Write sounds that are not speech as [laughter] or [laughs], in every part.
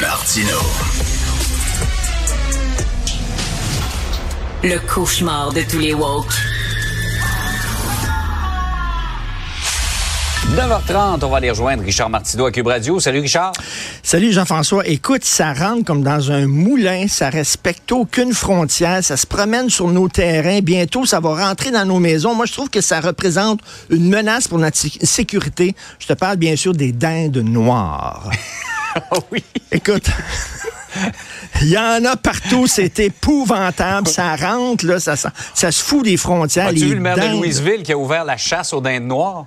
Martino. Le cauchemar de tous les woke. 9h30, on va aller rejoindre Richard Martineau à Cube Radio. Salut Richard. Salut Jean-François. Écoute, ça rentre comme dans un moulin, ça respecte aucune frontière, ça se promène sur nos terrains. Bientôt, ça va rentrer dans nos maisons. Moi, je trouve que ça représente une menace pour notre sécurité. Je te parle bien sûr des dindes noires. [laughs] oh oui. Écoute. Il y en a partout, c'est épouvantable. Ça rentre, là, ça, ça, ça se fout des frontières. As-tu vu le maire de Louisville qui a ouvert la chasse aux dindes noires?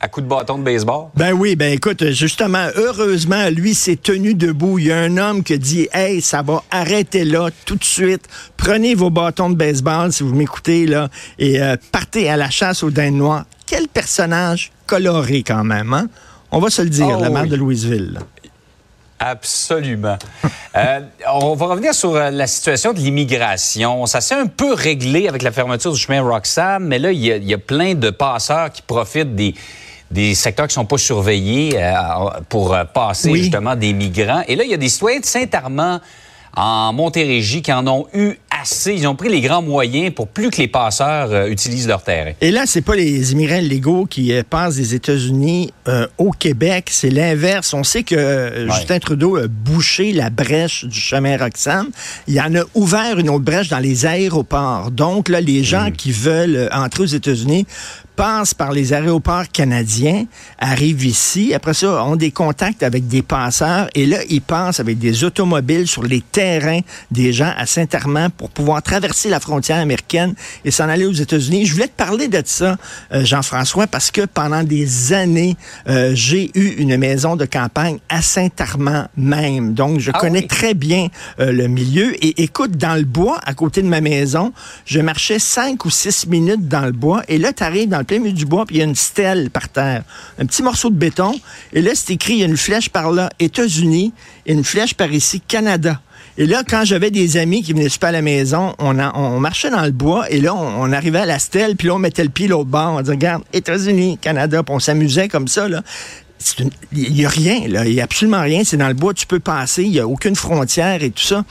à coup de bâton de baseball? Ben oui, ben écoute, justement, heureusement, lui s'est tenu debout. Il y a un homme qui dit Hey, ça va, arrêtez là tout de suite. Prenez vos bâtons de baseball, si vous m'écoutez, là, et euh, partez à la chasse aux dindes noires. Quel personnage coloré quand même, hein? On va se le dire, oh, la maire oui. de Louisville. Absolument. [laughs] euh, on va revenir sur euh, la situation de l'immigration. Ça s'est un peu réglé avec la fermeture du chemin Roxham, mais là, il y, y, a plein de passeurs qui profitent des, des secteurs qui sont pas surveillés euh, pour passer oui. justement des migrants. Et là, il y a des citoyens de Saint-Armand en Montérégie qui en ont eu assez. Ils ont pris les grands moyens pour plus que les passeurs euh, utilisent leur terrain. Et là, c'est pas les immigrants légaux qui euh, passent des États-Unis euh, au Québec, c'est l'inverse. On sait que ouais. Justin Trudeau a bouché la brèche du chemin Roxham. Il en a ouvert une autre brèche dans les aéroports. Donc là, les gens mmh. qui veulent entrer aux États-Unis passent par les aéroports canadiens, arrivent ici, après ça, ont des contacts avec des passeurs, et là, ils passent avec des automobiles sur les terrains des gens à Saint-Armand pour pouvoir traverser la frontière américaine et s'en aller aux États-Unis. Je voulais te parler de ça, euh, Jean-François, parce que pendant des années, euh, j'ai eu une maison de campagne à Saint-Armand même. Donc, je ah connais oui. très bien euh, le milieu. Et écoute, dans le bois, à côté de ma maison, je marchais cinq ou six minutes dans le bois, et là, tu arrives dans le plein du bois, puis il y a une stèle par terre, un petit morceau de béton, et là, c'est écrit, il y a une flèche par là, États-Unis, et une flèche par ici, Canada. Et là, quand j'avais des amis qui venaient super à la maison, on, on marchait dans le bois et là, on, on, arrivait à la stèle, puis là, on mettait le pied l'autre bord. On disait, regarde, États-Unis, Canada, puis on s'amusait comme ça. Là. Il n'y a rien, là. Il n'y a absolument rien. C'est dans le bois, tu peux passer. Il n'y a aucune frontière et tout ça.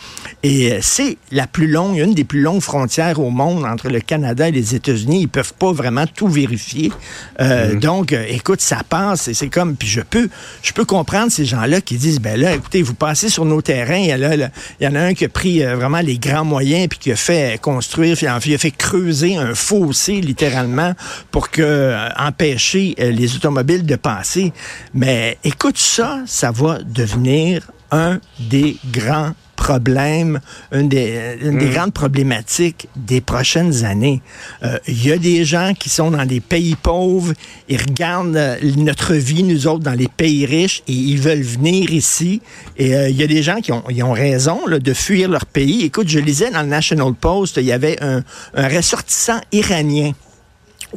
Et euh, c'est la plus longue, une des plus longues frontières au monde entre le Canada et les États-Unis. Ils peuvent pas vraiment tout vérifier. Euh, mmh. Donc, euh, écoute, ça passe. Et c'est comme, puis je peux, je peux comprendre ces gens-là qui disent, ben là, écoutez, vous passez sur nos terrains. Il y, là, là, il y en a un qui a pris euh, vraiment les grands moyens puis qui a fait construire, puis il a fait creuser un fossé, littéralement, pour que, euh, empêcher les automobiles de passer. Mais écoute ça, ça va devenir un des grands problèmes, une des, une des mmh. grandes problématiques des prochaines années. Il euh, y a des gens qui sont dans des pays pauvres, ils regardent euh, notre vie, nous autres, dans les pays riches, et ils veulent venir ici. Et il euh, y a des gens qui ont, ils ont raison là, de fuir leur pays. Écoute, je lisais dans le National Post, il y avait un, un ressortissant iranien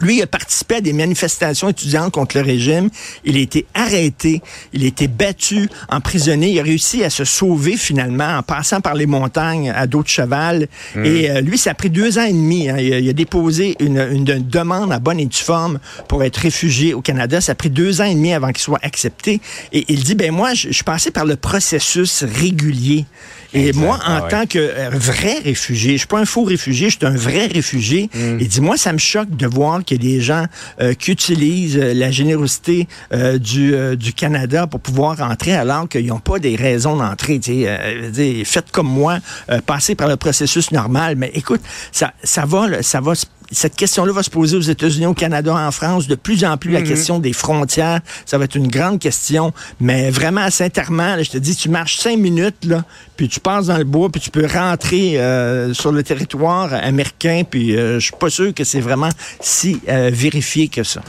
lui, il a participé à des manifestations étudiantes contre le régime. Il a été arrêté. Il a été battu, emprisonné. Il a réussi à se sauver finalement en passant par les montagnes à dos de cheval. Mmh. Et euh, lui, ça a pris deux ans et demi. Hein. Il, a, il, a, déposé une, une, demande à bonne et due forme pour être réfugié au Canada. Ça a pris deux ans et demi avant qu'il soit accepté. Et il dit, ben moi, je, je suis passé par le processus régulier. Et exact. moi, en ah, tant que vrai réfugié, je suis pas un faux réfugié, je suis un vrai réfugié. Mmh. Il dit, moi, ça me choque de voir qu'il y a des gens euh, qui utilisent euh, la générosité euh, du, Canada pour pouvoir entrer alors qu'ils n'ont pas des raisons d'entrer. faites comme moi, passez par le processus normal. Mais écoute, ça, ça va, ça va cette question-là va se poser aux États-Unis, au Canada, en France. De plus en plus, mm -hmm. la question des frontières, ça va être une grande question. Mais vraiment, à Saint-Armand, je te dis, tu marches cinq minutes, là, puis tu passes dans le bois, puis tu peux rentrer euh, sur le territoire américain, puis euh, je suis pas sûr que c'est vraiment si euh, vérifié que ça.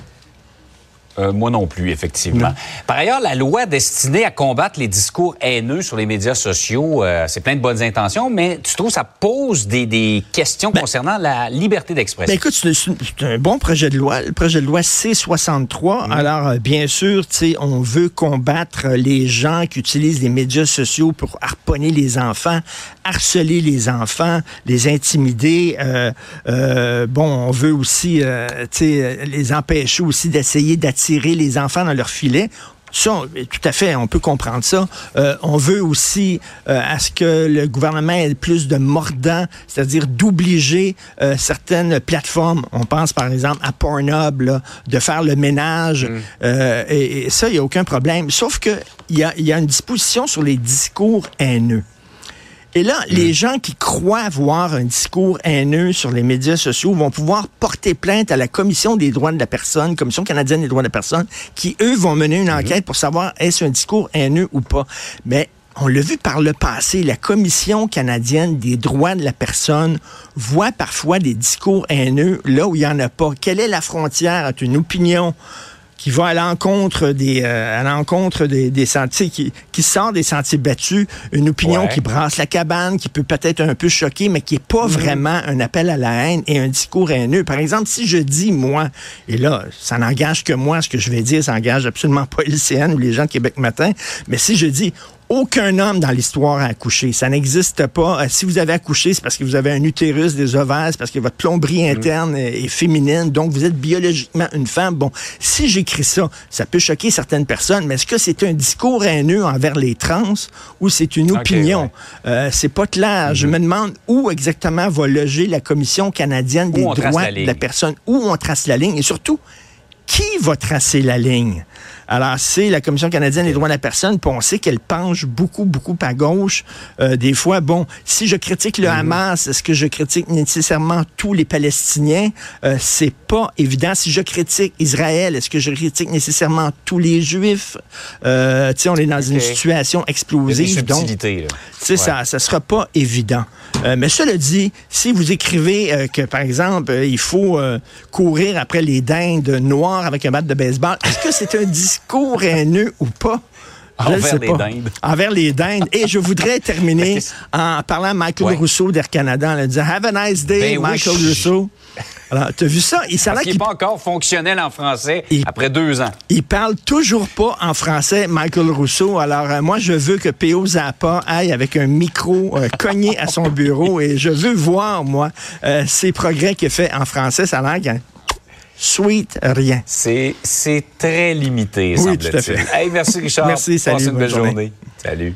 Euh, moi non plus, effectivement. Non. Par ailleurs, la loi destinée à combattre les discours haineux sur les médias sociaux, euh, c'est plein de bonnes intentions, mais tu trouves ça pose des, des questions ben, concernant la liberté d'expression? Ben écoute, c'est un bon projet de loi, le projet de loi C-63. Mmh. Alors, euh, bien sûr, on veut combattre les gens qui utilisent les médias sociaux pour harponner les enfants, harceler les enfants, les intimider. Euh, bon, on veut aussi les empêcher aussi d'essayer d'attirer tirer les enfants dans leur filet. Ça, tout à fait, on peut comprendre ça. Euh, on veut aussi euh, à ce que le gouvernement ait plus de mordant, c'est-à-dire d'obliger euh, certaines plateformes, on pense par exemple à Pornhub, de faire le ménage. Mm. Et, ça, il n'y a aucun problème. Sauf qu'il y a, y a une disposition sur les discours haineux. Et là, mm. les gens qui croient voir un discours haineux sur les médias sociaux vont pouvoir porter plainte à la Commission des droits de la personne, Commission canadienne des droits de la personne, qui, eux, vont mener une mm-hmm. enquête pour savoir est-ce un discours haineux ou pas. Mais on l'a vu par le passé, la Commission canadienne des droits de la personne voit parfois des discours haineux là où il n'y en a pas. Quelle est la frontière? Entre une opinion? Qui va à l'encontre des euh, à l'encontre des, des, sentiers qui, qui sort des sentiers battus, une opinion qui brasse la cabane, qui peut peut-être un peu choquer, mais qui est pas mhm. vraiment un appel à la haine et un discours haineux. Par exemple, si je dis moi, et là, ça n'engage que moi, ce que je vais dire, ça n'engage absolument pas [laughs] LCN ou les gens de Québec Matin, mais si je dis aucun homme dans l'histoire a accouché. Ça n'existe pas. Euh, si vous avez accouché, c'est parce que vous avez un utérus, des ovaires, c'est parce que votre plomberie mm. interne est, féminine, donc vous êtes biologiquement une femme. Bon, si j'écris ça, ça peut choquer certaines personnes, mais est-ce que c'est un discours haineux envers les trans ou c'est une opinion? Euh, c'est pas clair. Je mm-hmm. me demande où exactement va loger la Commission canadienne des droits de la personne, où on trace la ligne? Et surtout, qui va tracer la ligne? Alors, c'est la Commission canadienne des droits de la personne, puis on sait qu'elle penche beaucoup, beaucoup à gauche. Euh, des fois, bon, si je critique le mhm. Hamas, est-ce que je critique nécessairement tous les Palestiniens? Euh, c'est pas évident. Si je critique Israël, est-ce que je critique nécessairement tous les Juifs? Euh, tu sais, on est dans une situation explosive. donc, tu ça, ça sera pas évident. Euh, mais cela dit, si vous écrivez euh, que, par exemple, il faut courir après les dindes noires avec un bat de baseball, est-ce que c'est un discours haineux ou pas? Envers les dindes. Envers les dindes. Et je voudrais terminer [laughs] en parlant à Michael Rousseau d'Air Canada, en disant Have a nice day, ben Michael Rousseau. Alors, tu as vu ça? Il Parce qu'il n'est pas encore fonctionnel en français après deux ans. Il parle toujours pas en français, Michael Rousseau. Alors, euh, moi, je veux que P.O. Zappa aille avec un micro euh, cogné à son bureau et je veux voir, moi, euh, ces progrès qu'il fait en français. Ça a l'air sweet rien. C'est très limité, oui, semble-t-il. Hey, merci, Richard. [laughs] merci, salut. une belle journée. Salut.